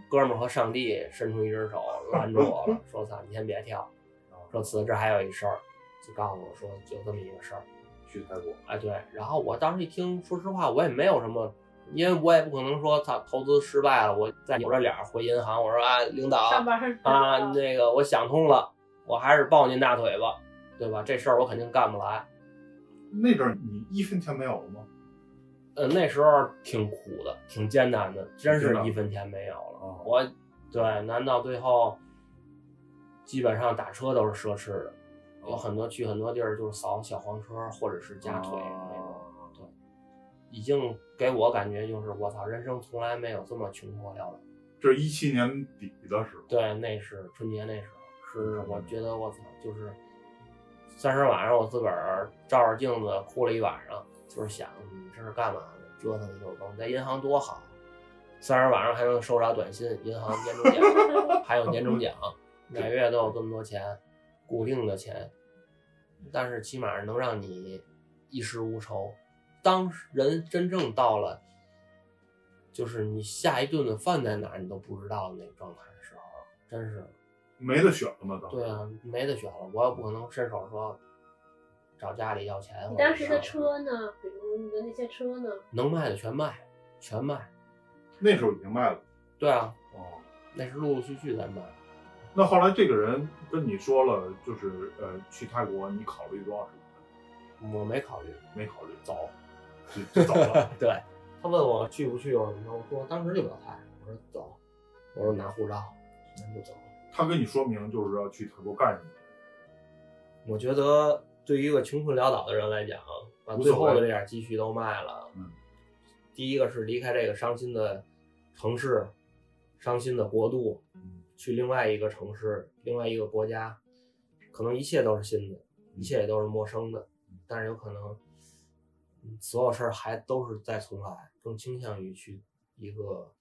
F: 哥们儿和上帝伸出一只手 拦住我了，说：“操，你先别跳。”说此这还有一事儿，就告诉我说就这么一个事儿。
A: 去泰国，
F: 哎，对，然后我当时一听，说实话，我也没有什么，因为我也不可能说他投资失败了，我再扭着脸儿回银行，我说啊，领导啊，那个我想通了，我还是抱您大腿吧，对吧？这事儿我肯定干不来。
A: 那阵儿你一分钱没有了吗？
F: 呃，那时候挺苦的，挺艰难的，真是一分钱没有了。
A: 哦
F: 我对，难到最后，基本上打车都是奢侈的，有很多去很多地儿就是扫小黄车或者是加腿已经给我感觉就是我操，人生从来没有这么穷困潦倒。
A: 这是一七年底的时候。
F: 对，那是春节那时候，是
A: 嗯
F: 我觉得我操，就是三十晚上我自个儿照着镜子哭了一晚上，就是想你这是干嘛呢？折腾一宿更，在银行多好，三十晚上还能收着短信，银行年终奖 还有年终奖，每月都有这么多钱，固定的钱，但是起码能让你衣食无愁。当人真正到了，就是你下一顿的饭在哪儿你都不知道的那个状态的时候，真是
A: 没得选了嘛，当时
F: 对啊，没得选了，我也不可能伸手说找家里要钱。
E: 你当时的车呢？比如你的那些车呢？
F: 能卖的全卖，全卖。
A: 那时候已经卖了。
F: 对啊，
A: 哦，
F: 那是陆陆续续在卖。
A: 那后来这个人跟你说了，就是呃，去泰国你考虑多少时间？
F: 我没考虑
A: 没考虑，
F: 走，
A: 就就走了。
F: 对他问我去不去，我说我说当时就表态，我说走，我说拿护照，那就走。
A: 他跟你说明就是要去泰国干什么？
F: 我觉得对于一个穷困潦倒的人来讲，把最后的这点积蓄都卖了，
A: 嗯，
F: 第一个是离开这个伤心的城市、伤心的国度，
A: 嗯
F: 去另外一个城市、另外一个国家，可能一切都是新的，一切也都是陌生的，但是有可能，嗯所有事儿还都是再重来，更倾向于去一个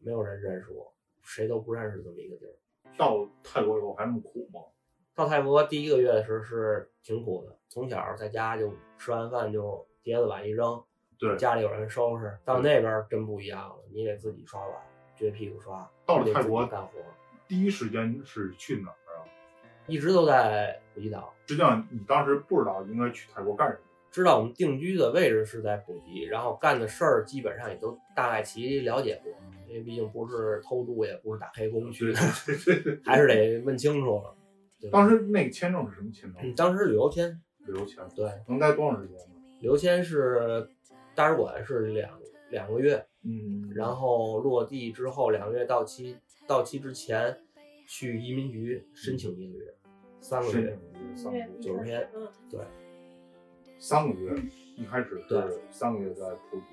F: 没有人认识我，谁都不认识这么一个地儿。
A: 到泰国以后还那么苦吗？
F: 到泰国第一个月的时候是挺苦的，从小在家就吃完饭就碟子碗一扔，
A: 对，
F: 家里有人收拾。到那边真不一样了，你得自己刷碗，撅屁股刷。
A: 到了泰国
F: 干活，
A: 第一时间是去哪儿啊？
F: 一直都在普吉岛。
A: 实际上你当时不知道应该去泰国干什么。
F: 知道我们定居的位置是在普吉，然后干的事儿基本上也都大概其了解过，因为毕竟不是偷渡，也不是打黑工。还是得问清楚了。对
A: 当时那个签证是什么签证？
F: 嗯当时旅游签，
A: 旅游签，
F: 对，
A: 能待多长时间呢？
F: 旅游签是大使馆是两两个月，
A: 嗯，
F: 然后落地之后两个月到期，到期之前去移民局申请一个月，三个月，
A: 三个月，
F: 九十天，
E: 嗯，
F: 对，
A: 三个月，一开始
F: 对。
A: 是三个月在普吉，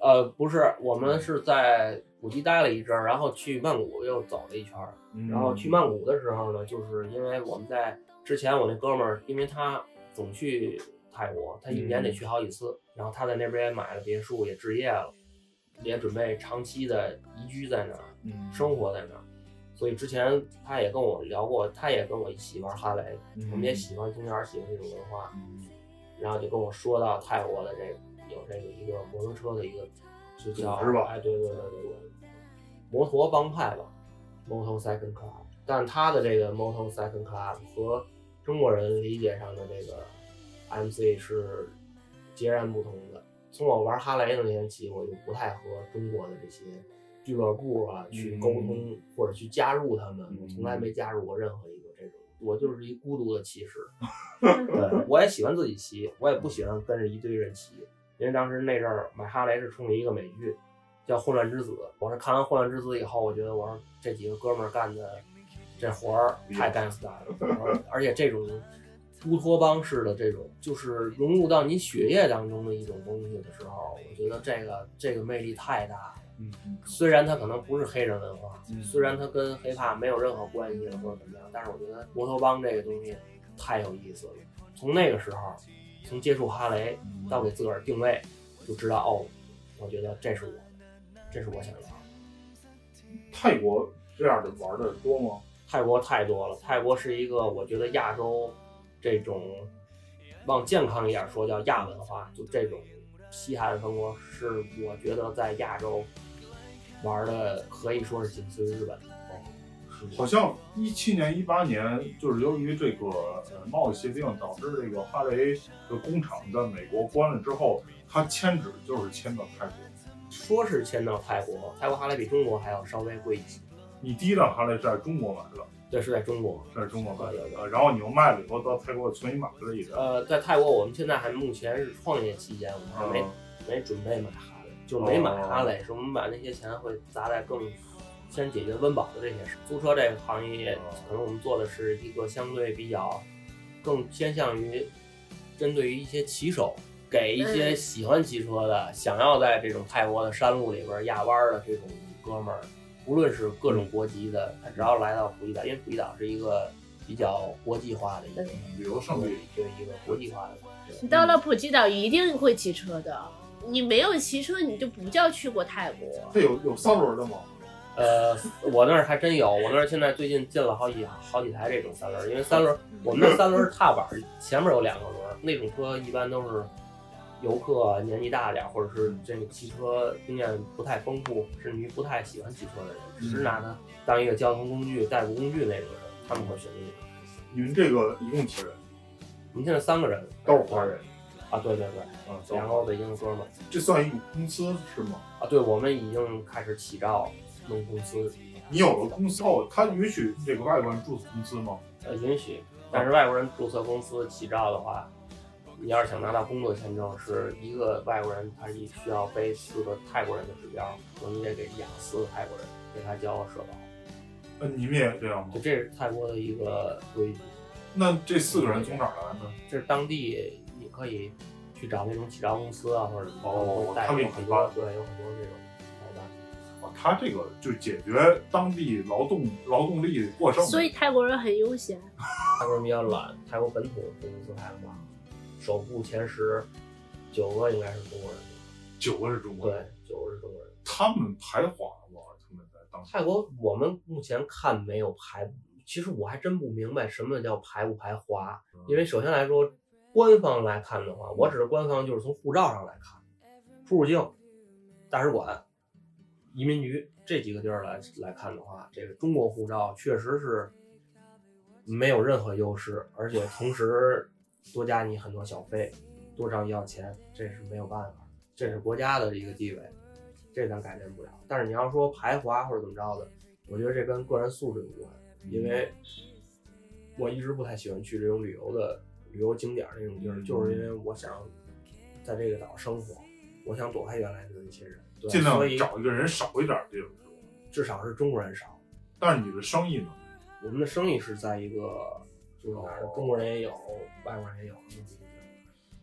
F: 呃，不是，我们是在普吉待了一阵儿，然后去曼谷又走了一圈儿，
A: 嗯。
F: 然后去曼谷的时候呢，就是因为我们在之前我那哥们儿，因为他总去泰国，他一年得去好几次，然后他在那边也买了别墅，也置业了，也准备长期的移居在那儿，
A: 嗯。
F: 生活在那儿。所以之前他也跟我聊过，他也跟我一起玩哈雷，
A: 嗯。
F: 我们也喜欢从小喜欢这种文化，
A: 嗯
F: 然后就跟我说到泰国的这个有这个一个摩托车的一个就叫
A: 组织吧
F: 哎对对对对对，摩托帮派吧，motorcycle club，但他的这个 motorcycle club 和中国人理解上的这个 MC 是截然不同的。从我玩哈雷的那天起，我就不太和中国的这些俱乐部啊去沟通、或者去加入他们，我从来没加入过任何一我就是一孤独的骑士。对，我也喜欢自己骑，我也不喜欢跟着一堆人骑，因为当时那阵儿买哈雷是冲着一个美剧，叫《混乱之子》。我是看完《混乱之子》以后，我觉得我说这几个哥们儿干的这活儿太 gangsta 了，而且这种乌托邦式的这种，就是融入到你血液当中的一种东西的时候，我觉得这个这个魅力太大了。
A: 嗯嗯
F: 虽然它可能不是黑人文化，
A: 嗯
F: 虽然它跟黑怕没有任何关系或者怎么样，但是我觉得摩托帮这个东西太有意思了。从那个时候，从接触哈雷到给自个儿定位，就知道哦，我觉得这是我，这是我想要的。
A: 泰国这样的玩的多吗？
F: 泰国太多了，泰国是一个我觉得亚洲这种往健康一点说叫亚文化，就这种西海岸风格是我觉得在亚洲玩的可以说是仅次于日本的。
A: 好像一七年、一八年，就是由于这个呃贸易协定，导致这个哈雷的工厂在美国关了之后，它迁址就是迁到泰国。
F: 说是迁到泰国，泰国哈雷比中国还要稍微贵一些。
A: 你第一辆哈雷是在中国买的，
F: 对，是在中国。
A: 是在中国买的然后你又卖了以后到泰国重新买了一辆。
F: 呃，在泰国我们现在还目前是创业期间，我们还没、
A: 嗯
F: 没准备买哈雷，就没买哈雷，是我们把那些钱会砸在更先解决温饱的这些事。租车这个行业，可能我们做的是一个相对比较更偏向于针对于一些骑手，给一些
E: 嗯
F: 喜欢骑车的，想要在这种泰国的山路里边压弯儿的这种哥们儿，无论是各种国籍的，他只要来到普吉岛，因为普吉岛是一个比较国际化的一个
A: 旅游胜地。
F: 对一个国际化的。
E: 你到了普吉岛一定会骑车的，你没有骑车你就不叫去过泰国。
A: 这有有三轮的吗？
F: 呃，我那儿还真有，我那儿现在最近进了好几好几台这种三轮，因为三轮我们那三轮踏板前面有两个轮，那种车一般都是游客年纪大点儿，或者是这个骑车经验不太丰富，甚至于不太喜欢骑车的人，只是拿它当一个交通工具、代步工具那种人，他们会选择这个。
A: 你们这个一共几人？
F: 我们现在三个人
A: 都是华人
F: 啊，对对对，嗯，然后的哥们儿
A: 这算一个公司是吗？
F: 啊，对，我们已经开始起照弄公司，
A: 你有了公司后，他允许这个外国人注册公司吗？
F: 呃，允许，但是外国人注册公司起照的话，你要是想拿到工作签证，是一个外国人，他需要背四个泰国人的指标，说你得给养四个泰国人，给他交社保，
A: 呃，你们也这样吗
F: 就？这是泰国的一个规矩。
A: 那这四个人从哪儿来呢？
F: 这是当地你可以去找那种起照公司啊，或者
A: 哦
F: 带
A: 他给你
F: 有很多对，有很多这种代办。
A: 啊，他这个就解决当地劳动劳动力过剩。
E: 所以泰国人很悠闲。
F: 泰国人比较懒，泰国本土公司太多，首富前十九个应该是中国人，
A: 九个是中国人对，，
F: 九个是中国人。
A: 他们排华吗？他们在当地
F: 泰国我们目前看没有排，其实我还真不明白什么叫排不排华，因为首先来说，官方来看的话，我指的官方就是从护照上来看，出入境、大使馆、移民局这几个地儿来来看的话，这个中国护照确实是没有任何优势，而且同时多加你很多小费，多找你要钱，这是没有办法，这是国家的一个地位，这咱改变不了。但是你要说排华或者怎么着的，我觉得这跟个人素质有关，因为我一直不太喜欢去这种旅游的旅游景点儿那种地儿，
A: 嗯
F: 就是因为我想在这个岛生活，我想躲开原来的那些人，对
A: 尽量找一个人少一点儿地儿，是吧？
F: 至少是中国人少。
A: 但是你的生意呢？
F: 我们的生意是在一个就是哪儿
A: 哦
F: 中国人也有，外国人也有这么一个地儿。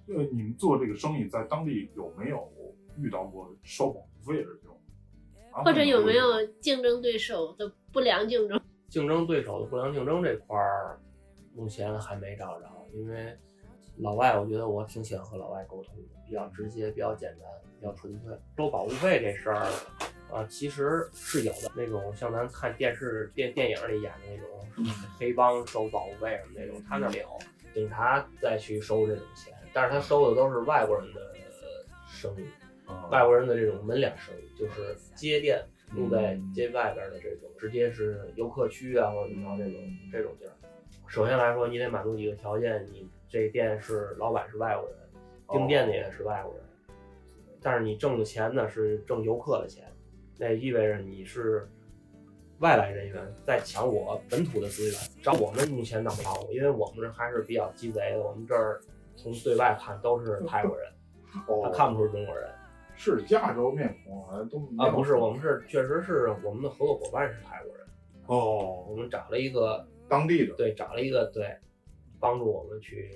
A: 因为你们做这个生意，在当地有没有遇到过收保护费的这种？啊
E: 或者有没有竞争对手的不良竞争？
F: 竞争对手的不良竞争这块儿，目前还没找着，因为老外我觉得我挺喜欢和老外沟通的，比较直接，比较简单，比较纯粹。收保护费这事儿，啊，其实是有的，那种像咱看电视电电影里演的那种黑帮收保护费什么那种，他那里有，警察再去收这种钱，但是他收的都是外国人的生意。
A: 啊
F: 外国人的这种门脸生意，就是街店住在
A: 嗯
F: 街外边的这种，直接是游客区啊或者怎么着这种这种地儿。首先来说，你得满足几个条件，你这店是老板是外国人，订店的也是外国人，但是你挣的钱呢是挣游客的钱，那意味着你是外来人员在抢我本土的资源。找我们目前闹不着，因为我们这还是比较鸡贼的，我们这儿从对外看都是泰国人，他
A: 哦，
F: 看不出中国人。
A: 是亚洲面孔好像都
F: 啊，不是，我们是确实是我们的合作伙伴是泰国人，
A: 哦，
F: 我们找了一个
A: 当地的
F: 对，找了一个对，帮助我们去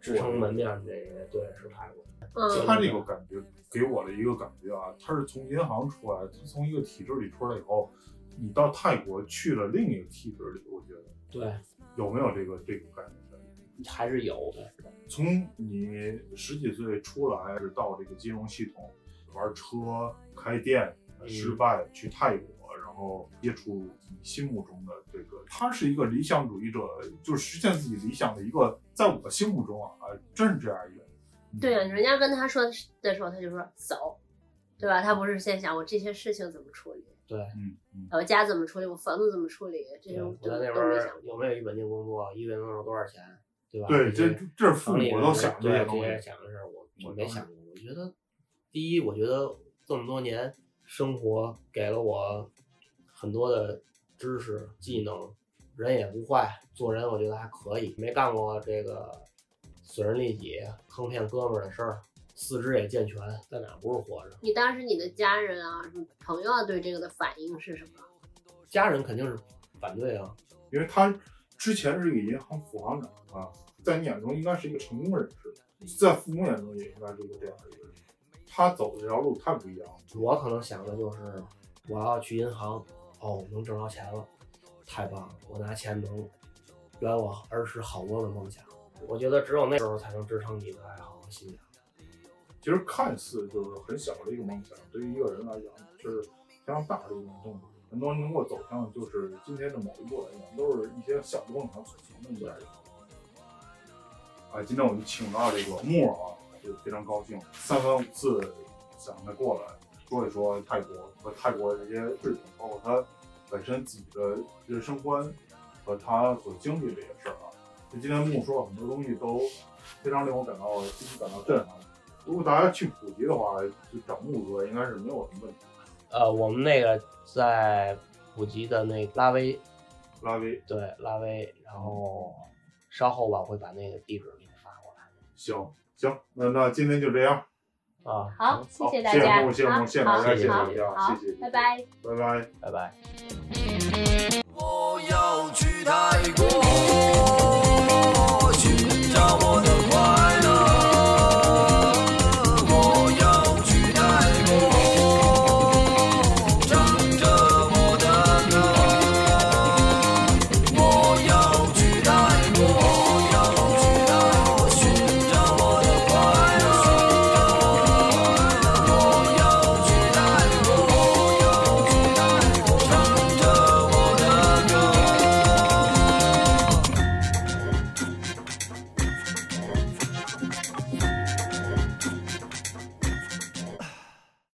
F: 支撑门面的这个对是泰国
A: 他这个感觉给我的一个感觉啊，他是从银行出来，他从一个体制里出来以后，你到泰国去了另一个体制里，我觉得
F: 对，
A: 有没有这个这个感觉？
F: 还是有的。
A: 从你十几岁出来，是到这个金融系统玩车、开店，
F: 嗯
A: 失败去泰国，然后接触你心目中的这个，他是一个理想主义者，就是实现自己理想的一个，在我心目中啊，啊真是这样一个人。
E: 对啊，人家跟他说的时候，他就说走，对吧？他不是先想我这些事情怎么处理，
F: 对，
A: 嗯嗯，
E: 我家怎么处理，我房子怎么处理，这
F: 对
E: 种都
F: 我在那边
E: 都没想过。
F: 儿有没有一稳定工作，一个月能有多少钱，对吧？
A: 对，这这是父母都想这
F: 对
A: 些东西。
F: 想的事儿，我
A: 我
F: 没想过。我觉得，第一，我觉得这么多年生活给了我很多的知识技能，人也不坏，做人我觉得还可以，没干过这个损人利己、坑骗哥们儿的事儿，四肢也健全，在哪不是活着？
E: 你当时你的家人啊、什么朋友啊，对这个的反应是什么？
F: 家人肯定是反对啊，
A: 因为他之前是一个银行副行长啊，在你眼中应该是一个成功人士，在父母眼中也应该是一个这样的一个人。他走的这条路太不一样了。
F: 我可能想的就是，我要去银行，哦，能挣着钱了，太棒了！我拿钱能圆我儿时好多的梦想。我觉得只有那时候才能支撑你的爱好和信仰。
A: 其实看似就是很小的一个梦想，对于一个人来讲是非常大的一种动力。很多人能够走向就是今天的某一步来讲，都是一些小的梦想组成的一个。哎，今天我们请到这个木啊，就非常高兴，三番五次想他过来说一说泰国和泰国的这些事情，包括他本身自己的人生观和他所经历的这些事儿啊。就今天木说了很多东西，都非常令我感到心里感到震撼。如果大家去普吉的话，就找木哥应该是没有什么问题。
F: 呃，我们那个在普吉的那拉威，
A: 拉威
F: 对拉威，然后稍后吧会把那个地址给你发过来。
A: 行行，那那今天就这样
F: 啊，
E: 好，谢
A: 谢
E: 大家，
A: 好，谢谢木，谢谢大家，谢谢大家，
E: 好，
A: 谢谢，
E: 拜拜，
A: 拜拜，
F: 拜拜。
G: 我要去他。